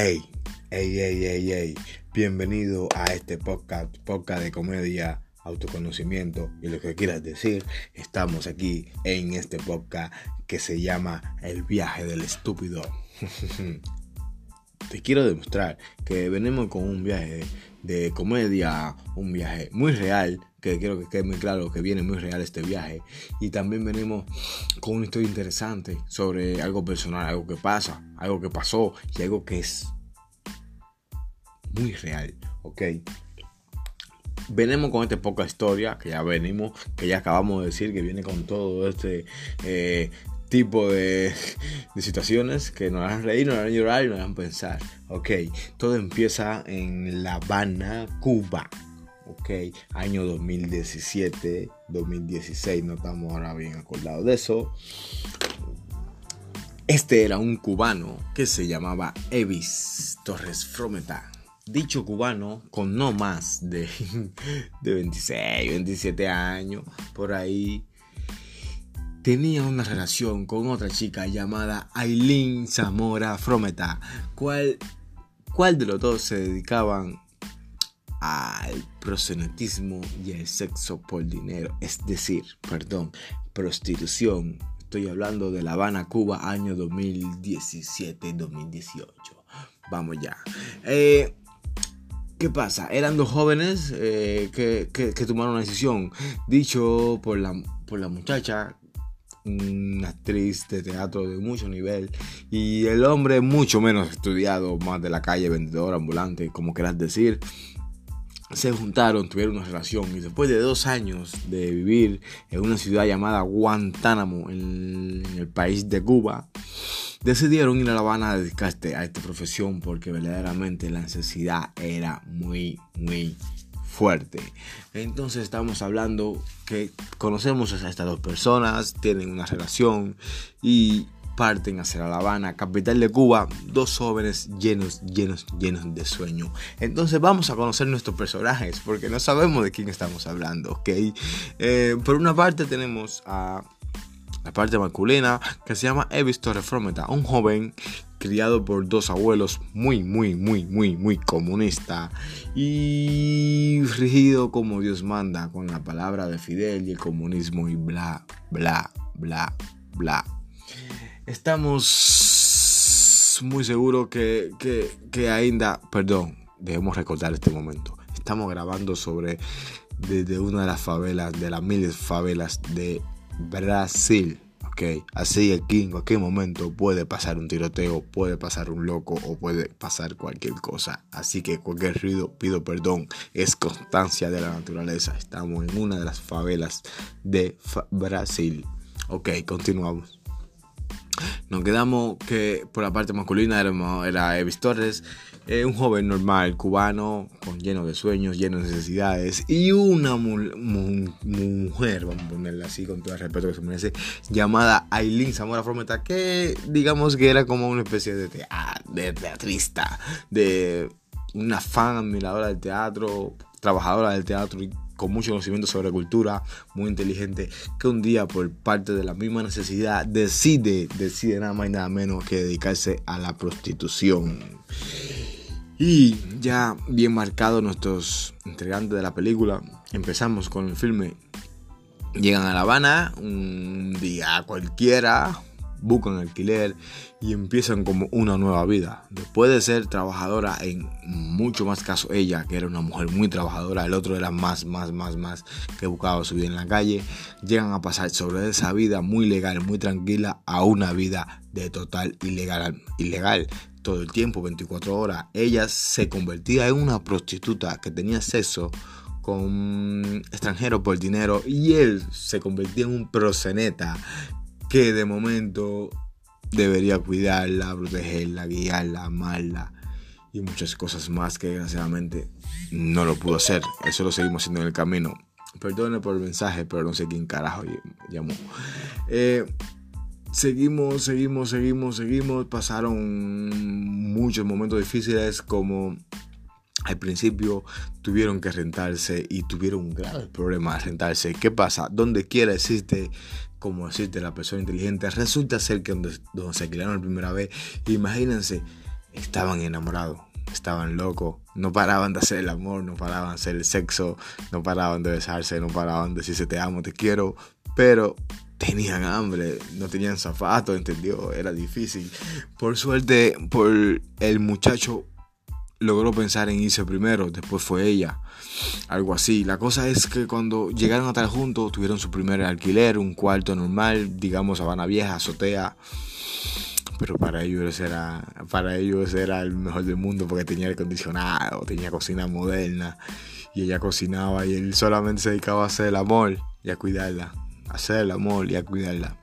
Hey, hey, hey, hey, hey. Bienvenido a este podcast, podcast de comedia, autoconocimiento y lo que quieras decir. Estamos aquí en este podcast que se llama El viaje del estúpido. Te quiero demostrar que venimos con un viaje de comedia, un viaje muy real, que quiero que quede muy claro que viene muy real este viaje. Y también venimos con una historia interesante sobre algo personal, algo que pasa, algo que pasó y algo que es muy real, ¿ok? Venimos con esta poca historia que ya venimos, que ya acabamos de decir que viene con todo este eh, tipo de, situaciones que nos harán reír, nos harán llorar y nos harán pensar. Ok, todo empieza en La Habana, Cuba. Ok, año 2017, 2016, no estamos ahora bien acordados de eso. Este era un cubano que se llamaba Evis Torres Frometa. Dicho cubano con no más de, de 26, 27 años, por ahí, tenía una relación con otra chica llamada Aileen Zamora Frometa, cual, cual de los dos se dedicaban al prosenetismo y al sexo por dinero, es decir, perdón, prostitución. Estoy hablando de La Habana, Cuba, año 2017-2018. Vamos ya. Eh, ¿Qué pasa? Eran dos jóvenes eh, que, que, tomaron una decisión. Dicho por la, por la muchacha, una actriz de teatro de mucho nivel. Y el hombre mucho menos estudiado, más de la calle, vendedor ambulante, como quieras decir. Se juntaron, tuvieron una relación y después de dos años de vivir en una ciudad llamada Guantánamo, en el país de Cuba, decidieron ir a La Habana a dedicarse a esta profesión porque verdaderamente la necesidad era muy, muy fuerte. Entonces estamos hablando que conocemos a estas dos personas, tienen una relación y parten hacia La Habana, capital de Cuba, dos jóvenes llenos, llenos, llenos de sueño. Entonces vamos a conocer nuestros personajes porque no sabemos de quién estamos hablando, ¿ok? Eh, por una parte tenemos a la parte masculina, que se llama Evis Torres Frometa, un joven criado por dos abuelos muy, muy, muy, muy, muy comunista y rigido como Dios manda con la palabra de Fidel y el comunismo y bla, bla, bla, bla. Estamos muy seguros que, que, que ainda, perdón, debemos recordar este momento. Estamos grabando sobre desde una de las favelas, de las miles favelas de Brasil. Ok, así aquí en cualquier momento puede pasar un tiroteo, puede pasar un loco o puede pasar cualquier cosa. Así que cualquier ruido, pido perdón, es constancia de la naturaleza. Estamos en una de las favelas de Brasil. Ok, continuamos. Nos quedamos que por la parte masculina era, Evis Torres, eh, un joven normal, cubano, con lleno de sueños, lleno de necesidades, y una mu mu mujer, vamos a ponerla así con todo el respeto que se merece, llamada Aileen Zamora Frometa, que digamos que era como una especie de, de teatrista, de una fan admiradora del teatro, trabajadora del teatro y con mucho conocimiento sobre cultura, muy inteligente, que un día por parte de la misma necesidad decide, decide nada más y nada menos que dedicarse a la prostitución. Y ya bien marcados nuestros integrantes de la película, empezamos con el filme. Llegan a La Habana un día cualquiera, buscan alquiler y empiezan como una nueva vida. Después de ser trabajadora en mucho más caso ella, que era una mujer muy trabajadora, el otro era más, más, más, más que buscaba su vida en la calle, llegan a pasar sobre esa vida muy legal, muy tranquila, a una vida de total ilegal, ilegal todo el tiempo, 24 horas. Ella se convertía en una prostituta que tenía sexo con extranjeros por dinero y él se convertía en un proseneta que de momento debería cuidarla, protegerla, guiarla, amarla y muchas cosas más que desgraciadamente no lo pudo hacer. Eso lo seguimos haciendo en el camino. Perdone por el mensaje, pero no sé quién carajo llamó. Eh, seguimos, seguimos, seguimos, seguimos. Pasaron muchos momentos difíciles como al principio tuvieron que rentarse y tuvieron un grave problema de rentarse. ¿Qué pasa? Donde quiera existe, como existe la persona inteligente, resulta ser que donde, donde se alquilaron la primera vez, imagínense estaban enamorados, estaban locos, no paraban de hacer el amor, no paraban de hacer el sexo, no paraban de besarse, no paraban de decirse te amo, te quiero, pero tenían hambre, no tenían zapatos, ¿entendió? Era difícil. Por suerte, por el muchacho logró pensar en irse primero, después fue ella. Algo así. La cosa es que cuando llegaron a estar juntos, tuvieron su primer alquiler, un cuarto normal, digamos Habana Vieja, azotea. Pero para ellos era, para ellos era el mejor del mundo porque tenía aire acondicionado, tenía cocina moderna y ella cocinaba y él solamente se dedicaba a hacer el amor y a cuidarla, a hacer el amor y a cuidarla.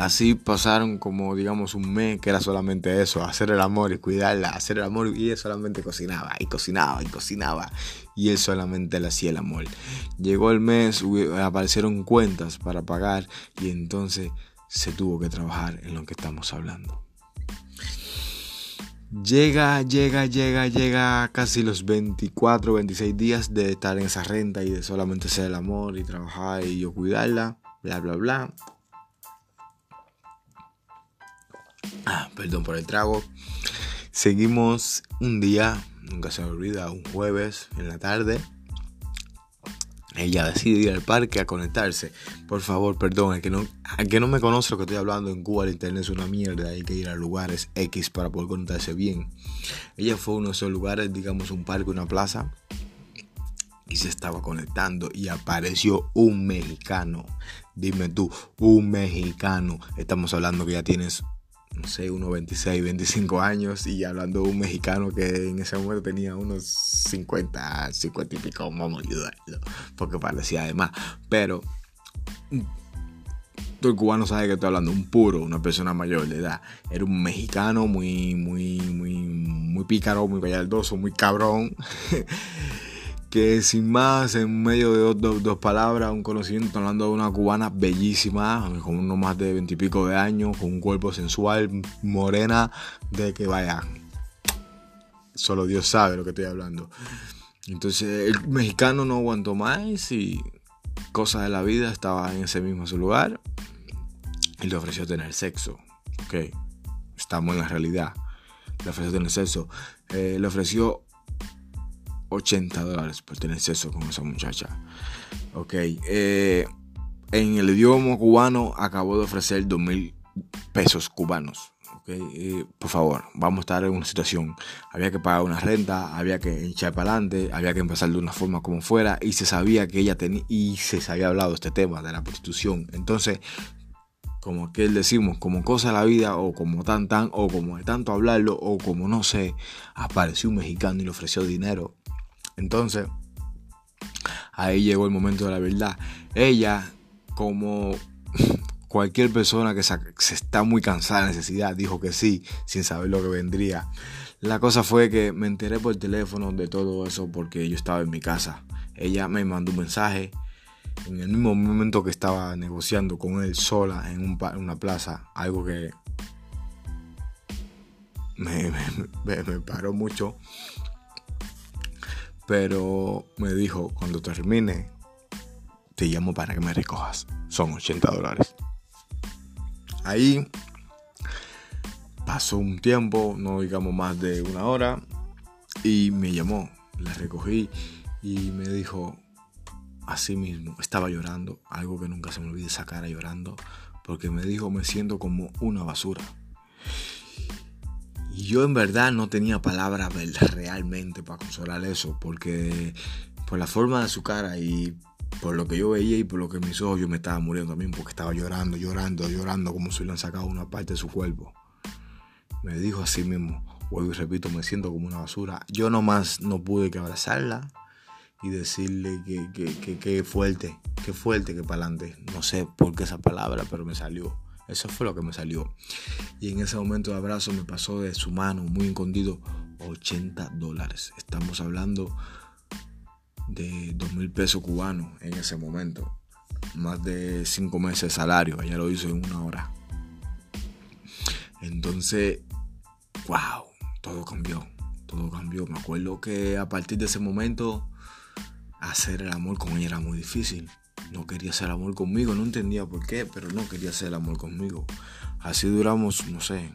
Así pasaron como digamos un mes que era solamente eso, hacer el amor y cuidarla, hacer el amor y ella solamente cocinaba y cocinaba y cocinaba y él solamente le hacía el amor. Llegó el mes, aparecieron cuentas para pagar y entonces se tuvo que trabajar en lo que estamos hablando. Llega, llega, llega, llega casi los 24, 26 días de estar en esa renta y de solamente hacer el amor y trabajar y yo cuidarla, bla, bla, bla. Ah, perdón por el trago. Seguimos un día, nunca se me olvida, un jueves en la tarde. Ella decide ir al parque a conectarse. Por favor, perdón, el que no, que no me conoce lo que estoy hablando en Cuba, el internet es una mierda. Hay que ir a lugares X para poder conectarse bien. Ella fue a uno de esos lugares, digamos un parque, una plaza. Y se estaba conectando y apareció un mexicano. Dime tú, un mexicano. Estamos hablando que ya tienes no sé, unos 26, 25 años y hablando de un mexicano que en ese momento tenía unos 50, 50 y pico, vamos a ayudarlo, porque parecía además, pero todo el cubano sabe que estoy hablando, un puro, una persona mayor de edad, era un mexicano muy, muy, muy, muy pícaro, muy gallardoso, muy cabrón. que sin más, en medio de dos, palabras, un conocimiento, hablando de una cubana bellísima, con uno más de veintipico de años, con un cuerpo sensual, morena, de que vaya, solo Dios sabe lo que estoy hablando. Entonces el mexicano no aguantó más y cosa de la vida estaba en ese mismo lugar y le ofreció tener sexo. Ok, estamos en la realidad. Le ofreció tener sexo. Eh, le ofreció 80 dólares por tener sexo con esa muchacha. Ok. Eh, en el idioma cubano acabo de ofrecer 2 mil pesos cubanos. Okay. por favor, vamos a estar en una situación. Había que pagar una renta, había que echar para adelante, había que empezar de una forma como fuera. Y se sabía que ella tenía, y se había hablado este tema de la prostitución. Entonces, como que decimos, como cosa de la vida, o como tan tan, o como de tanto hablarlo, o como no sé, apareció un mexicano y le ofreció dinero entonces, ahí llegó el momento de la verdad. Ella, como cualquier persona que se, está muy cansada de necesidad, dijo que sí, sin saber lo que vendría. La cosa fue que me enteré por teléfono de todo eso porque yo estaba en mi casa. Ella me mandó un mensaje en el mismo momento que estaba negociando con él sola en, una plaza, algo que me paró mucho pero me dijo, cuando termine, te llamo para que me recojas. Son 80 dólares. Ahí pasó un tiempo, no digamos más de una hora, y me llamó. La recogí y me dijo, así mismo, estaba llorando, algo que nunca se me olvide esa cara llorando, porque me dijo, me siento como una basura. Yo en verdad no tenía palabras realmente para consolar eso, porque por la forma de su cara y por lo que yo veía y por lo que mis ojos yo me estaba muriendo también, porque estaba llorando, llorando, llorando como si le hubieran sacado una parte de su cuerpo. Me dijo así mismo, vuelvo y repito, me siento como una basura. Yo nomás no pude que abrazarla y decirle que, que, que, fuerte, que fuerte, que para adelante. No sé por qué esa palabra, pero me salió. Eso fue lo que me salió. Y en ese momento de abrazo me pasó de su mano, muy escondido, 80 dólares. Estamos hablando de 2 mil pesos cubanos en ese momento. Más de 5 meses de salario. Ella lo hizo en una hora. Entonces, wow, todo cambió. Todo cambió. Me acuerdo que a partir de ese momento, hacer el amor con ella era muy difícil no quería hacer amor conmigo, no entendía por qué, pero no quería hacer el amor conmigo. Así duramos, no sé,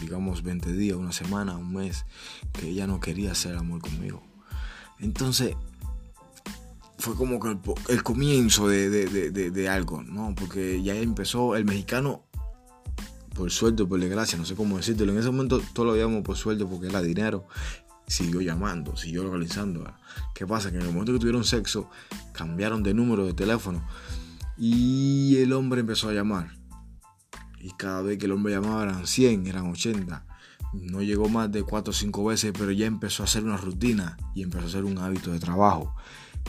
digamos 20 días, una semana, un mes, que ella no quería hacer amor conmigo. Entonces, fue como que el, comienzo de, algo, ¿no? Porque ya empezó el mexicano, por suerte por desgracia, no sé cómo decirlo. En ese momento todo lo veíamos por suerte porque era dinero. Siguió llamando, siguió localizando. ¿Qué pasa? Que en el momento que tuvieron sexo, cambiaron de número de teléfono y el hombre empezó a llamar. Y cada vez que el hombre llamaba eran 100, eran 80. No llegó más de 4 o 5 veces, pero ya empezó a hacer una rutina y empezó a hacer un hábito de trabajo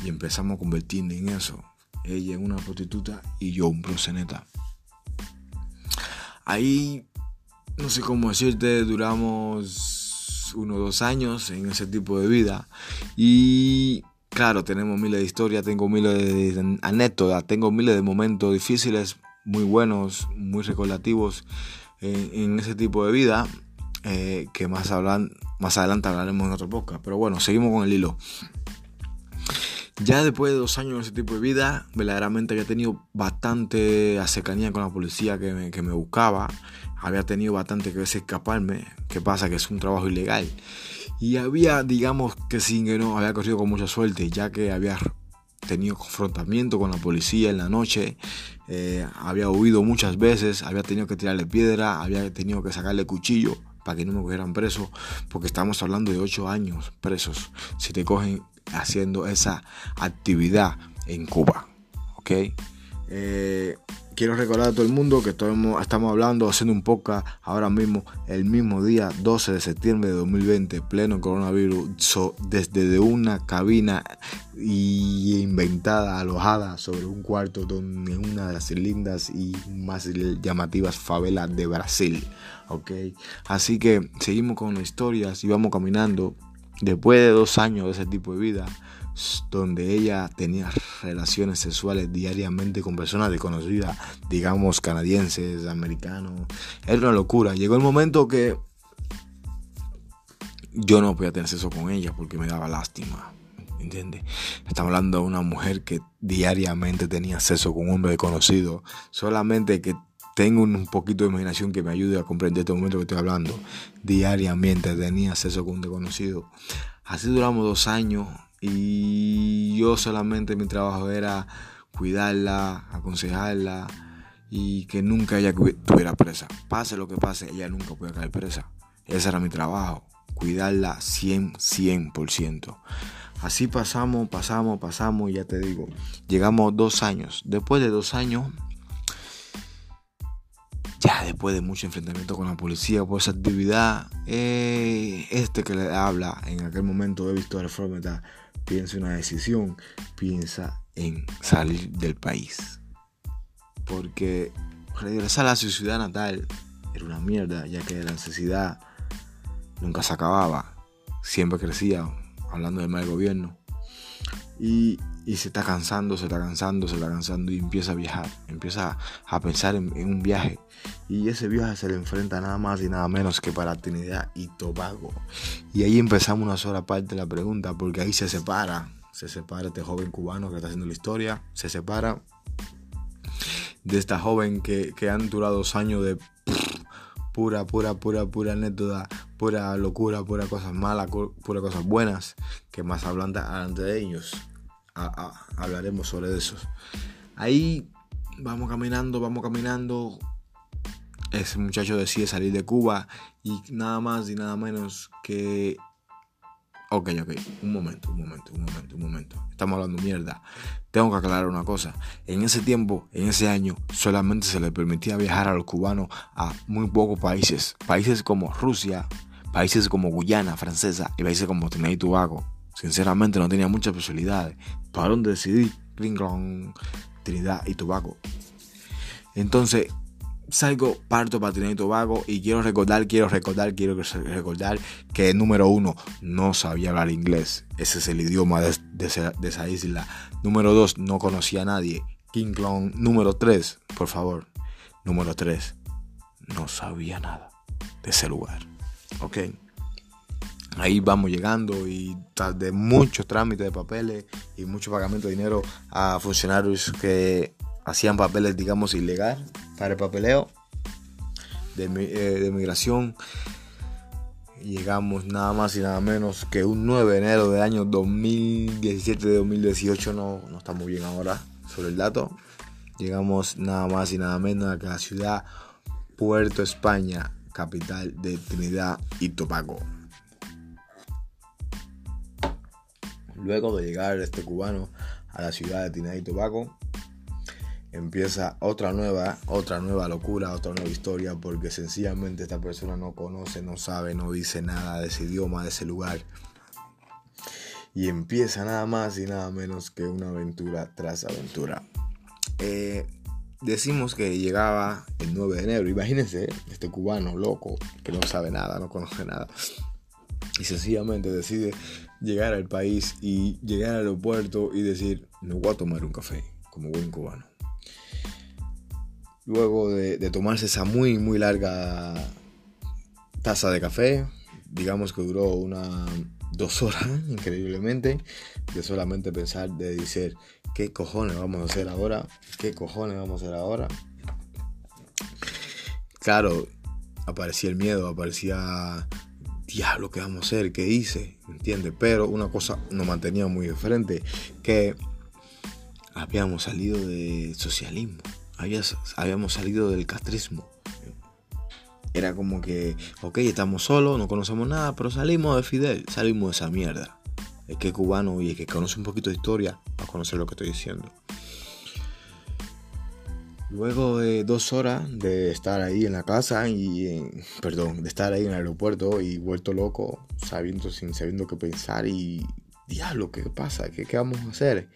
y empezamos a convertirnos en eso. Ella en una prostituta y yo un proxeneta. Ahí, no sé cómo decirte, duramos unos dos años en ese tipo de vida. Y claro, tenemos miles de historias, tengo miles de anécdotas, tengo miles de momentos difíciles, muy buenos, muy recordativos en, ese tipo de vida. Eh, que más, hablan, más adelante hablaremos en otro podcast. Pero bueno, seguimos con el hilo. Ya después de dos años en ese tipo de vida, verdaderamente había tenido bastante cercanía con la policía que me, que me buscaba. Había tenido bastante que veces escaparme. ¿Qué pasa? Que es un trabajo ilegal. Y había, digamos que sin que no, había corrido con mucha suerte, ya que había tenido confrontamiento con la policía en la noche, eh, había huido muchas veces, había tenido que tirarle piedra, había tenido que sacarle cuchillo para que no me cogieran preso, porque estamos hablando de ocho años presos. Si te cogen haciendo esa actividad en Cuba. ¿Ok? Eh, quiero recordar a todo el mundo que estamos, hablando, haciendo un podcast ahora mismo, el mismo día 12 de septiembre de 2020, pleno coronavirus, desde una cabina inventada, alojada sobre un cuarto donde una de las lindas y más llamativas favelas de Brasil. ¿Ok? Así que seguimos con las historias y vamos caminando Después de dos años de ese tipo de vida, donde ella tenía relaciones sexuales diariamente con personas desconocidas, digamos canadienses, americanos, era una locura. Llegó el momento que yo no podía tener sexo con ella porque me daba lástima. ¿Entiendes? Estamos hablando de una mujer que diariamente tenía sexo con un hombre desconocido. Solamente que tengo un poquito de imaginación que me ayude a comprender este momento que estoy hablando. Diariamente tenía acceso con un desconocido. Así duramos dos años y yo solamente mi trabajo era cuidarla, aconsejarla y que nunca ella estuviera presa. Pase lo que pase, ella nunca puede caer presa. Ese era mi trabajo, cuidarla 100, 100%. Así pasamos, pasamos, pasamos y ya te digo, llegamos dos años. Después de dos años ya después de mucho enfrentamiento con la policía por esa actividad, eh, este que le habla en aquel momento he visto reforma, piensa en una decisión, piensa en salir del país. Porque regresar a su ciudad natal era una mierda, ya que la necesidad nunca se acababa, siempre crecía, hablando del mal gobierno. Y se está cansando, se está cansando, se está cansando y empieza a viajar, empieza a pensar en, un viaje y ese viaje se le enfrenta nada más y nada menos que para Trinidad y Tobago. Y ahí empezamos una sola parte de la pregunta porque ahí se separa, se separa este joven cubano que está haciendo la historia, se separa de esta joven que, que han durado dos años de pura, pura, pura, pura anécdota, pura locura, pura cosas malas, pura cosas buenas, que más hablan delante de ellos hablaremos sobre eso. Ahí vamos caminando, vamos caminando. Ese muchacho decide salir de Cuba y nada más y nada menos que... Ok, ok, un momento, un momento, un momento, un momento. Estamos hablando mierda. Tengo que aclarar una cosa. En ese tiempo, en ese año, solamente se le permitía viajar a los cubanos a muy pocos países. Países como Rusia, países como Guyana Francesa y países como Trinidad y Tobago. Sinceramente no tenía muchas posibilidades. ¿Para dónde decidí? Trinidad y Tobago. Entonces, salgo, parto para Trinidad y Tobago y quiero recordar, quiero recordar, quiero recordar que número uno, no sabía hablar inglés. Ese es el idioma de, esa, isla. Número dos, no conocía a nadie. King Kong. Número tres, por favor. Número tres, no sabía nada de ese lugar. ¿Ok? ahí vamos llegando y de muchos trámites de papeles y mucho pagamento de dinero a funcionarios que hacían papeles, digamos, ilegal para el papeleo. de, eh, de migración. Llegamos nada más y nada menos que un 9 de enero del año 2017-2018. No, no está bien ahora sobre el dato. Llegamos nada más y nada menos a la ciudad Puerto España, capital de Trinidad y Tobago. Luego de llegar este cubano a la ciudad de Trinidad y Tobago, empieza otra nueva, otra nueva locura, otra nueva historia, porque sencillamente esta persona no conoce, no sabe, no dice nada de ese idioma, de ese lugar. Y empieza nada más y nada menos que una aventura tras aventura. Eh, decimos que llegaba el 9 de enero. Imagínense, este cubano loco que no sabe nada, no conoce nada. Y sencillamente decide llegar al país y llegar al aeropuerto y decir, me voy a tomar un café, como buen cubano. Luego de, tomarse esa muy, muy larga taza de café, digamos que duró una dos horas, increíblemente, de solamente pensar, de decir, ¿qué cojones vamos a hacer ahora? ¿Qué cojones vamos a hacer ahora? Claro, aparecía el miedo, aparecía, diablo, ¿qué vamos a hacer? ¿Qué hice? ¿Entiendes? Pero una cosa nos mantenía muy diferente, que habíamos salido de socialismo habíamos salido del castrismo. Era como que, ok, estamos solos, no conocemos nada, pero salimos de Fidel, salimos de esa mierda. El que es cubano y el que conoce un poquito de historia va a conocer lo que estoy diciendo. Luego de dos horas de estar ahí en la casa y, perdón, de estar ahí en el aeropuerto y vuelto loco, sabiendo, sin sabiendo qué pensar y, diablo, ¿qué pasa? ¿Qué, qué vamos a hacer?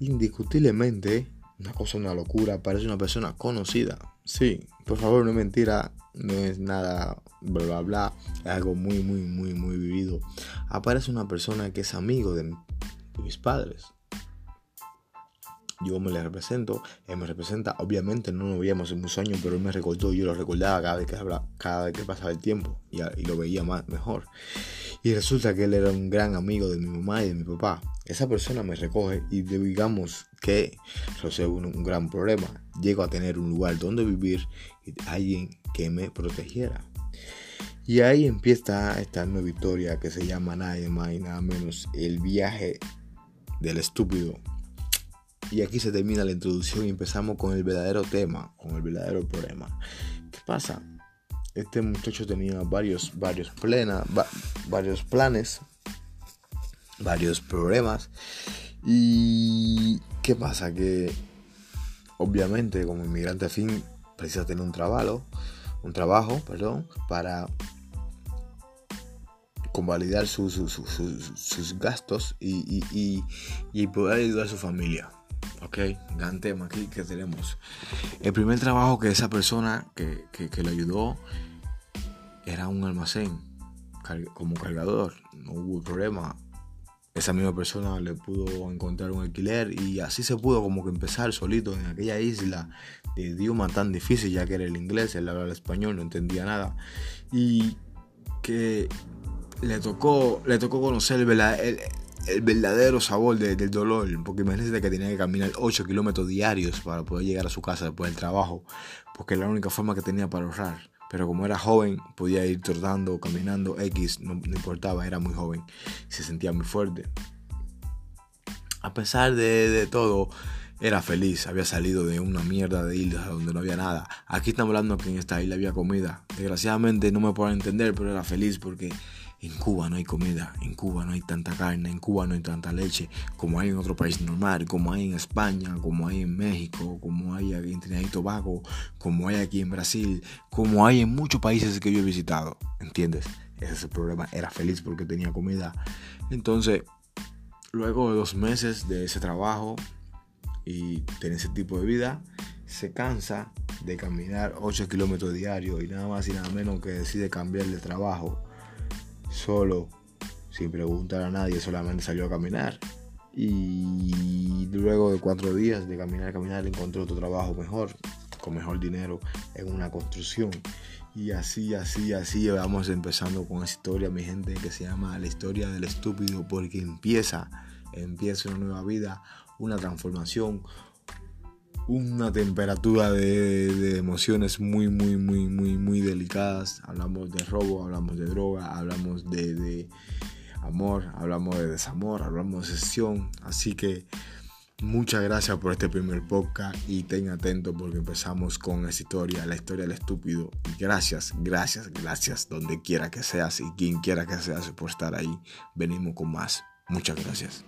Indiscutiblemente, una cosa, una locura, parece una persona conocida. Sí, por favor, no es mentira, no es nada bla bla bla, es algo muy, muy, muy, muy vivido. Aparece una persona que es amigo de, mis padres. Yo me le represento, él me representa. Obviamente no nos veíamos en muchos años, pero él me recordó, yo lo recordaba cada vez que, cada vez que pasaba el tiempo y, y lo veía más, mejor. Y resulta que él era un gran amigo de mi mamá y de mi papá. Esa persona me recoge y digamos que resuelve un, un gran problema. Llego a tener un lugar donde vivir y alguien que me protegiera. Y ahí empieza esta nueva historia que se llama nada más y nada menos el viaje del estúpido. Y aquí se termina la introducción y empezamos con el verdadero tema, con el verdadero problema. ¿Qué pasa? este muchacho tenía varios, varios, plena, varios planes, varios problemas. Y qué pasa que obviamente como inmigrante fin precisa tener un trabajo, un trabajo, perdón, para convalidar sus gastos y, y, poder ayudar a su familia. Ok, gran tema aquí que tenemos. El primer trabajo que esa persona que, que, que le ayudó era un almacén como cargador, no hubo problema. Esa misma persona le pudo encontrar un alquiler y así se pudo como que empezar solito en aquella isla de idioma tan difícil ya que era el inglés, él hablaba el español, no entendía nada. Y que le tocó, le tocó conocer el, el, verdadero sabor del dolor, porque imagínese que tenía que caminar 8 kilómetros diarios para poder llegar a su casa después del trabajo, porque era la única forma que tenía para ahorrar. Pero como era joven, podía ir trotando, caminando, X, no, importaba, era muy joven, se sentía muy fuerte. A pesar de, todo, era feliz, había salido de una mierda de isla donde no había nada. Aquí estamos hablando que en esta isla había comida. Desgraciadamente no me puedo entender, pero era feliz porque en Cuba no hay comida, en Cuba no hay tanta carne, en Cuba no hay tanta leche como hay en otro país normal, como hay en España, como hay en México, como hay en Trinidad y Tobago, como hay aquí en Brasil, como hay en muchos países que yo he visitado. ¿Entiendes? Ese es el problema. Era feliz porque tenía comida. Entonces, luego de dos meses de ese trabajo y tener ese tipo de vida, se cansa de caminar 8 kilómetros diarios y nada más y nada menos que decide cambiar de trabajo solo, sin preguntar a nadie, solamente salió a caminar. Y luego de cuatro días de caminar, caminar, encontró otro trabajo mejor, con mejor dinero en una construcción. Y así, así, así vamos empezando con esa historia, mi gente, que se llama La historia del estúpido, porque empieza, empieza una nueva vida, una transformación, una temperatura de, emociones muy, muy, muy, muy, muy delicadas. Hablamos de robo, hablamos de droga, hablamos de, amor, hablamos de desamor, hablamos de sesión. Así que muchas gracias por este primer podcast y ten atento porque empezamos con esa historia, la historia del estúpido. Gracias, gracias, gracias, donde quiera que seas y quien quiera que seas por estar ahí. Venimos con más. Muchas gracias.